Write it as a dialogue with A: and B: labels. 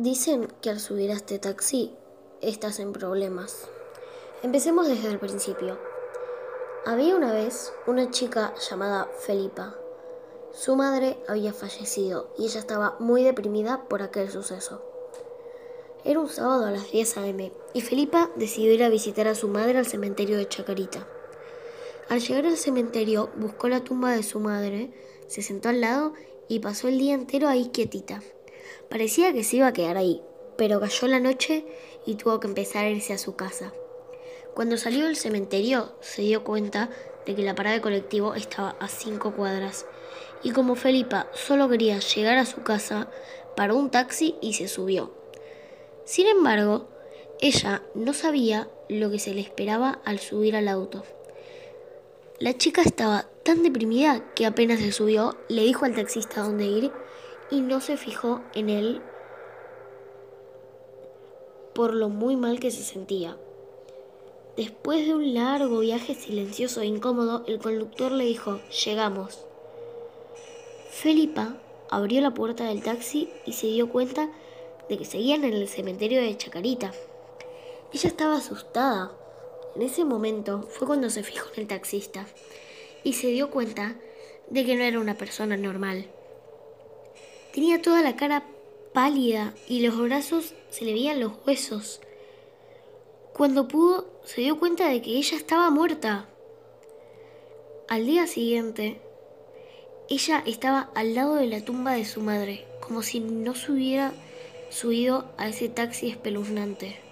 A: Dicen que al subir a este taxi estás en problemas. Empecemos desde el principio. Había una vez una chica llamada Felipa. Su madre había fallecido y ella estaba muy deprimida por aquel suceso. Era un sábado a las 10 a.m. y Felipa decidió ir a visitar a su madre al cementerio de Chacarita. Al llegar al cementerio buscó la tumba de su madre, se sentó al lado y pasó el día entero ahí quietita. Parecía que se iba a quedar ahí, pero cayó la noche y tuvo que empezar a irse a su casa. Cuando salió del cementerio se dio cuenta de que la parada de colectivo estaba a cinco cuadras y como Felipa solo quería llegar a su casa, paró un taxi y se subió. Sin embargo, ella no sabía lo que se le esperaba al subir al auto. La chica estaba tan deprimida que apenas se subió, le dijo al taxista dónde ir y no se fijó en él por lo muy mal que se sentía. Después de un largo viaje silencioso e incómodo, el conductor le dijo, llegamos. Felipa abrió la puerta del taxi y se dio cuenta de que seguían en el cementerio de Chacarita. Ella estaba asustada en ese momento fue cuando se fijó en el taxista y se dio cuenta de que no era una persona normal. Tenía toda la cara pálida y los brazos se le veían los huesos. Cuando pudo, se dio cuenta de que ella estaba muerta. Al día siguiente, ella estaba al lado de la tumba de su madre, como si no se hubiera subido a ese taxi espeluznante.